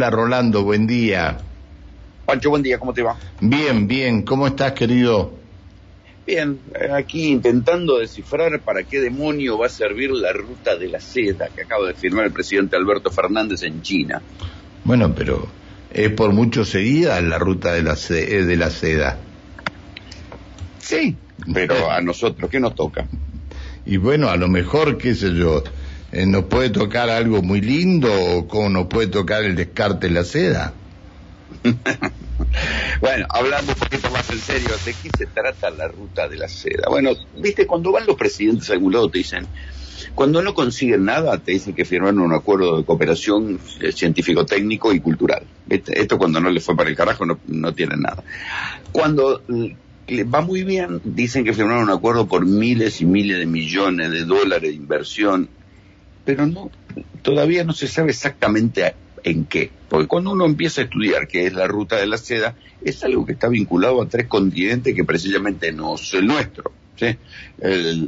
Hola Rolando, buen día. Pancho, buen día, ¿cómo te va? Bien, bien, ¿cómo estás querido? Bien, eh, aquí intentando descifrar para qué demonio va a servir la ruta de la seda que acaba de firmar el presidente Alberto Fernández en China. Bueno, pero es por mucho seguida la ruta de la, eh, de la seda. Sí, pero a nosotros, ¿qué nos toca? Y bueno, a lo mejor, qué sé yo, eh, nos puede tocar algo muy lindo o como nos puede tocar el descarte de la seda. bueno, hablando un poquito más en serio, ¿de qué se trata la ruta de la seda? Bueno, viste, cuando van los presidentes a algún lado te dicen, cuando no consiguen nada, te dicen que firmaron un acuerdo de cooperación eh, científico-técnico y cultural. Esto cuando no les fue para el carajo no, no tienen nada. Cuando va muy bien, dicen que firmaron un acuerdo por miles y miles de millones de dólares de inversión, pero no, todavía no se sabe exactamente en qué. Porque cuando uno empieza a estudiar qué es la ruta de la seda, es algo que está vinculado a tres continentes que precisamente no es el nuestro.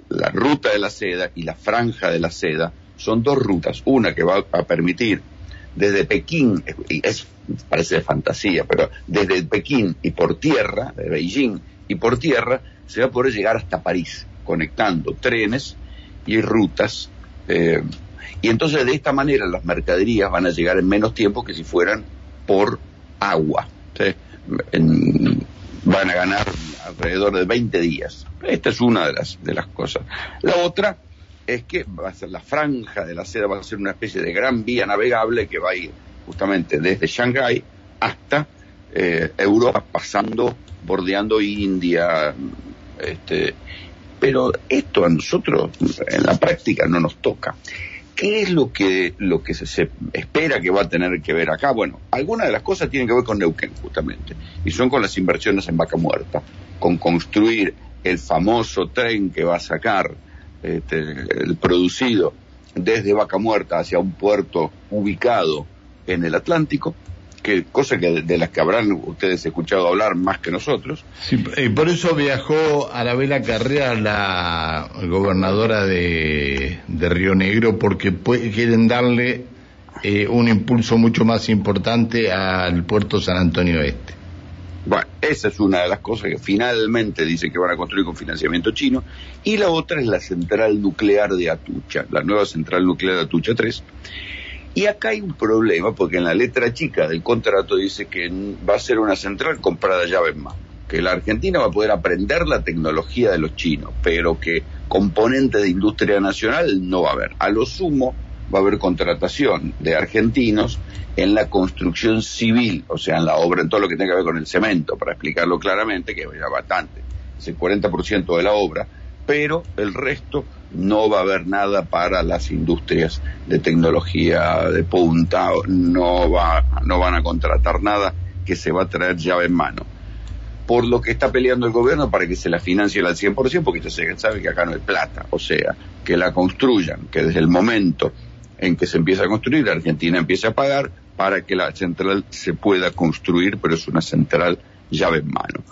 la ruta de la seda y la franja de la seda son dos rutas. Una que va a permitir desde Pekín, es, parece fantasía, pero desde Pekín y por tierra, de Beijing y por tierra, se va a poder llegar hasta París, conectando trenes y rutas eh, y entonces de esta manera las mercaderías van a llegar en menos tiempo que si fueran por agua. van a ganar alrededor de 20 días. Esta es una de las, de las cosas. La otra es que va a ser la franja de la seda, va a ser una especie de gran vía navegable que va a ir justamente desde Shanghái hasta eh, Europa, pasando, bordeando India. Este, pero esto a nosotros en la práctica no nos toca. ¿Qué es lo que, lo que se, espera que va a tener que ver acá? Bueno, algunas de las cosas tienen que ver con Neuquén, justamente, y son con las inversiones en Vaca Muerta, con construir el famoso tren que va a sacar este, el producido desde Vaca Muerta hacia un puerto ubicado en el Atlántico, que cosa que de, las que habrán ustedes escuchado hablar más que nosotros. Sí, y por eso viajó Arabela Carrera, la gobernadora de, Río Negro, porque quieren darle eh, un impulso mucho más importante al puerto San Antonio Este. Bueno, esa es una de las cosas que finalmente dice que van a construir con financiamiento chino. Y la otra es la central nuclear de Atucha, la nueva central nuclear de Atucha 3 y acá hay un problema, porque en la letra chica del contrato dice que va a ser una central comprada llave en mano, que la Argentina va a poder aprender la tecnología de los chinos, pero que componente de industria nacional no va a haber. A lo sumo va a haber contratación de argentinos en la construcción civil, o sea, en la obra, en todo lo que tenga que ver con el cemento, para explicarlo claramente, que ya bastante, es el 40% de la obra, pero el resto no va a haber nada para las industrias de tecnología de punta, no, va, no van a contratar nada que se va a traer llave en mano. Por lo que está peleando el gobierno para que se la financie al 100%, porque se sabe que acá no hay plata, o sea, que la construyan, que desde el momento en que se empieza a construir, Argentina empiece a pagar para que la central se pueda construir, pero es una central llave en mano.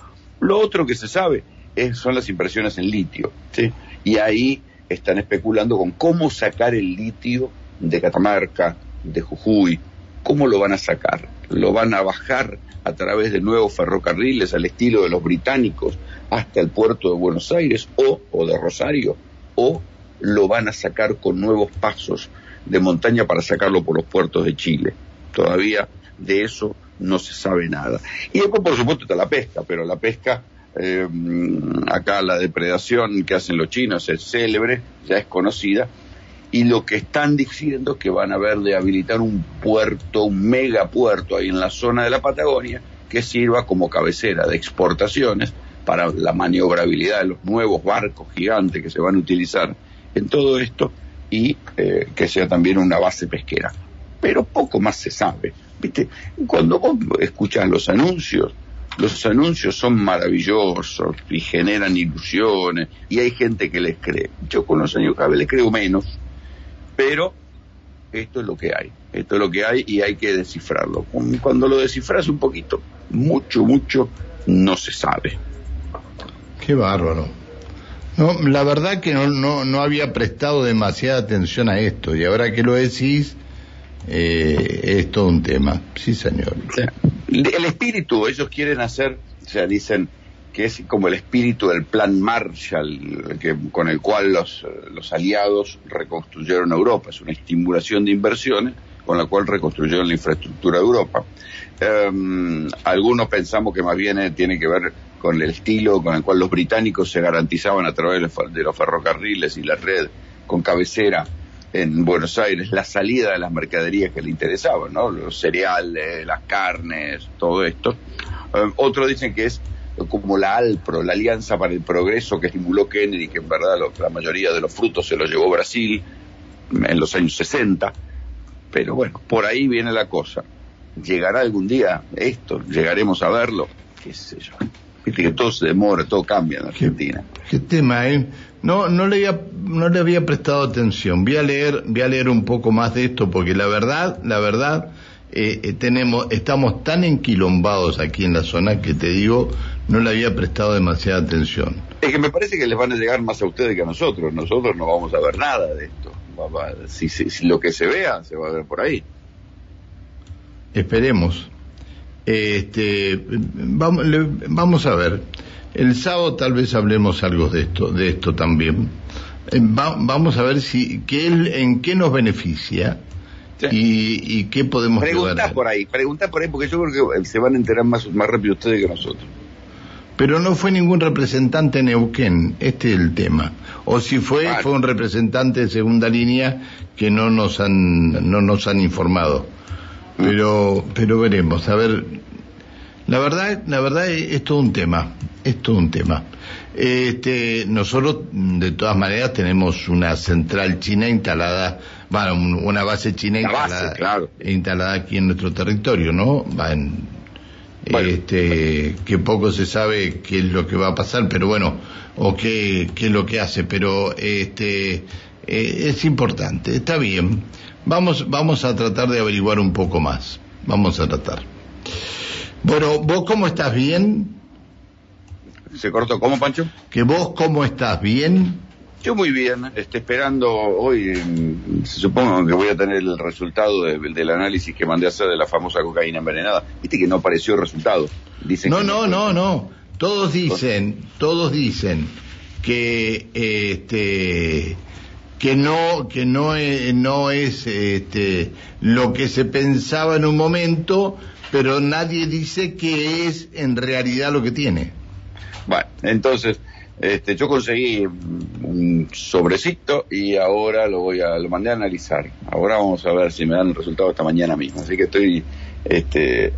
Lo otro que se sabe es, son las impresiones en litio, ¿sí? Y ahí están especulando con cómo sacar el litio de Catamarca, de Jujuy, cómo lo van a sacar. Lo van a bajar a través de nuevos ferrocarriles al estilo de los británicos hasta el puerto de Buenos Aires o, o de Rosario, o lo van a sacar con nuevos pasos de montaña para sacarlo por los puertos de Chile. Todavía de eso no se sabe nada. Y después, por supuesto, está la pesca, pero la pesca eh, acá la depredación que hacen los chinos es célebre, ya es conocida, y lo que están diciendo es que van a ver de habilitar un puerto, un megapuerto ahí en la zona de la Patagonia, que sirva como cabecera de exportaciones para la maniobrabilidad de los nuevos barcos gigantes que se van a utilizar en todo esto y eh, que sea también una base pesquera. Pero poco más se sabe. ¿Viste? Cuando vos escuchas los anuncios, los anuncios son maravillosos y generan ilusiones y hay gente que les cree. Yo con los años cada vez les creo menos, pero esto es lo que hay, esto es lo que hay y hay que descifrarlo. Cuando lo descifras un poquito, mucho, mucho no se sabe. Qué bárbaro. No, la verdad que no, no, no había prestado demasiada atención a esto y ahora que lo decís, eh, es todo un tema. Sí, señor. El espíritu, ellos quieren hacer, o sea, dicen que es como el espíritu del plan Marshall, que, con el cual los, los aliados reconstruyeron Europa. Es una estimulación de inversiones con la cual reconstruyeron la infraestructura de Europa. Em, algunos pensamos que más bien eh, tiene que ver con el estilo con el cual los británicos se garantizaban a través de los ferrocarriles y la red con cabecera en Buenos Aires la salida de las mercaderías que le interesaban, ¿no? Los cereales, las carnes, todo esto. Um, otros dicen que es como la ALPRO, la Alianza para el Progreso que estimuló Kennedy, que en verdad la mayoría de los frutos se los llevó Brasil en los años 60. Pero bueno, por ahí viene la cosa. ¿Llegará algún día esto? ¿Llegaremos a verlo? ¿Qué sé yo? Viste que todo se demora, todo cambia en Argentina. ¿Qué, tema, eh? No, no le había, no le había prestado atención. Voy a leer, voy a leer un poco más de esto porque la verdad, la verdad, eh, eh, tenemos, estamos tan enquilombados aquí en la zona que te digo, no le había prestado demasiada atención. Es que me parece que les van a llegar más a ustedes que a nosotros. Nosotros no vamos a ver nada de esto. Si, si lo que se vea, se va a ver por ahí. Esperemos. Este, vamos, vamos a ver. El sábado tal vez hablemos algo de esto, de esto también. Eh, vamos a ver si qué, en qué nos beneficia y, qué podemos Pregunta por ahí, pregunta por ahí, porque yo creo que se van a enterar más, más rápido ustedes que nosotros. Pero no fue ningún representante Neuquén, este es el tema. O si fue, fue un representante de segunda línea que no nos han, no nos han informado. Pero, pero veremos. A ver, la verdad, la verdad es, todo un tema, es todo un tema. Este, nosotros, de todas maneras, tenemos una central china instalada, bueno, una base china instalada, instalada aquí en nuestro territorio, ¿no? Va en, este, que poco se sabe qué es lo que va a pasar, pero bueno, o qué, qué es lo que hace, pero este, eh, es importante, está bien. Vamos, vamos a tratar de averiguar un poco más. Vamos a tratar. Bueno, ¿vos cómo estás? ¿Bien? ¿Se cortó cómo, Pancho? ¿Que vos cómo estás? ¿Bien? Yo muy bien, estoy esperando hoy, mm, supongo que voy a tener el resultado del análisis que mandé a hacer de la famosa cocaína envenenada. Viste que no apareció el resultado. Dicen no, no, no, no. Todos dicen, todos dicen que este que no que no es, no es este lo que se pensaba en un momento pero nadie dice que es en realidad lo que tiene. Bueno, entonces, este, yo conseguí un sobrecito y ahora lo voy a, lo mandé a analizar. Ahora vamos a ver si me dan el resultado esta mañana mismo. Así que estoy, este, eh,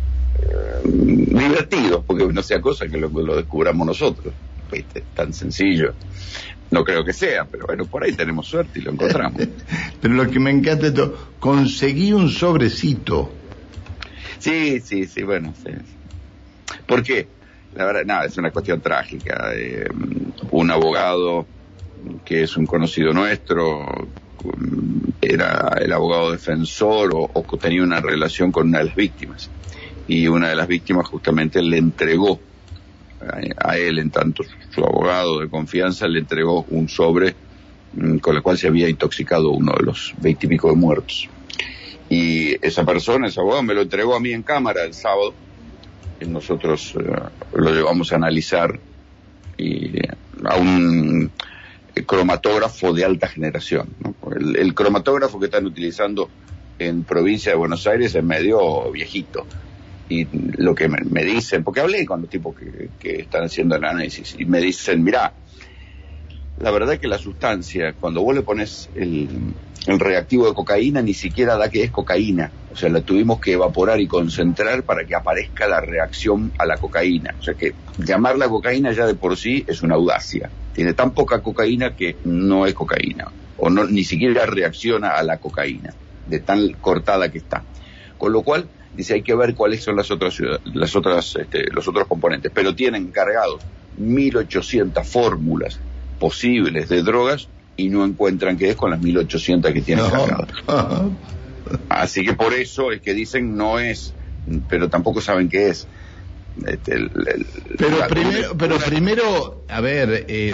divertido, porque no sea cosa que lo, descubramos nosotros. ¿Viste? Tan sencillo. No creo que sea, pero bueno, por ahí tenemos suerte y lo encontramos. pero lo que me encanta es esto, conseguí un sobrecito Sí, sí, sí, bueno, sí. ¿Por qué? La verdad, nada, es una cuestión trágica. Mm, un abogado que es un conocido nuestro, mm, era el abogado defensor o, tenía una relación con una de las víctimas. Y una de las víctimas justamente le entregó a, él, en tanto su, abogado de confianza, le entregó un sobre mm, con el cual se había intoxicado uno de los veintipico de muertos. Y esa persona, ese abogado, me lo entregó a mí en cámara el sábado. Y nosotros eh, lo llevamos a analizar y a un cromatógrafo de alta generación. El, cromatógrafo que están utilizando en provincia de Buenos Aires es medio viejito. Y lo que me, dicen, porque hablé con los tipos que, que, están haciendo el análisis, y me dicen, mira, la verdad es que la sustancia, cuando vos le pones el, el reactivo de cocaína ni siquiera da que es cocaína. O sea, la tuvimos que evaporar y concentrar para que aparezca la reacción a la cocaína. O sea que llamarla cocaína ya de por sí es una audacia. Tiene tan poca cocaína que no es cocaína. O no, ni siquiera reacciona a la cocaína, de tan cortada que está. Con lo cual, dice, hay que ver cuáles son las otras, las otras, este, los otros componentes. Pero tienen cargados 1800 fórmulas posibles de drogas y no encuentran qué es con las 1800 que tienen cargadas. Así que por eso es que dicen no es, pero tampoco saben qué es. Este, pero, primero, pero primero, a ver... Eh,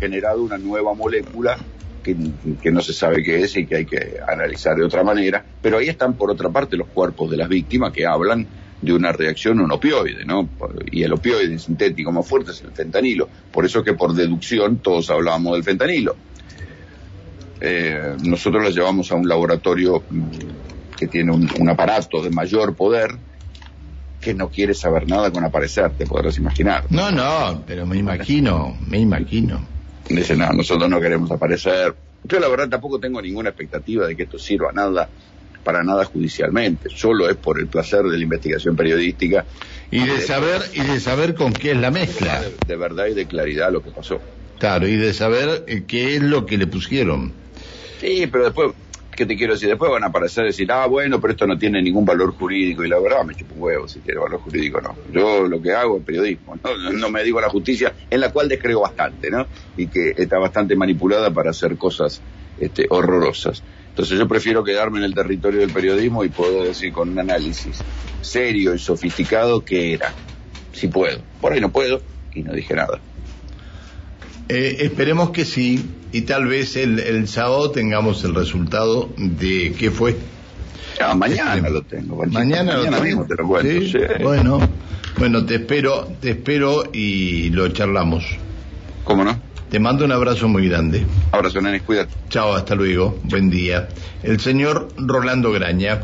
generado una nueva molécula que, que, no se sabe qué es y que hay que analizar de otra manera, pero ahí están por otra parte los cuerpos de las víctimas que hablan de una reacción a un opioide, ¿no? Y el opioide sintético más fuerte es el fentanilo, por eso que por deducción todos hablábamos del fentanilo. Eh, nosotros lo llevamos a un laboratorio que tiene un, un aparato de mayor poder, que no quiere saber nada con aparecer, te podrás imaginar. No, no, pero me imagino, me imagino. Dice, no, nosotros no queremos aparecer. Yo la verdad tampoco tengo ninguna expectativa de que esto sirva nada, para nada judicialmente. Solo es por el placer de la investigación periodística. Y de saber, y de saber con qué es la mezcla. De, de verdad y de claridad lo que pasó. Claro, y de saber eh, qué es lo que le pusieron. Sí, pero después, ¿qué te quiero decir? Después van a aparecer y decir, ah, bueno, pero esto no tiene ningún valor jurídico. Y la verdad, me chupo un huevo si tiene valor jurídico no. Yo lo que hago es periodismo, ¿no? No me digo a la justicia, en la cual descreo bastante, ¿no? Y que está bastante manipulada para hacer cosas este, horrorosas. Entonces yo prefiero quedarme en el territorio del periodismo y puedo decir con un análisis serio y sofisticado qué era. Si puedo. Por ahí no puedo y no dije nada. Eh, esperemos que sí, y tal vez el, el, sábado tengamos el resultado de qué fue. Ya, mañana este, lo tengo. Mañana, mañana lo mismo te lo cuento. ¿Sí? Sí. Bueno, bueno, te espero, te espero y lo charlamos. ¿Cómo no? Te mando un abrazo muy grande. Abrazo, nenes, cuídate. Chao, hasta luego. Buen día. El señor Rolando Graña.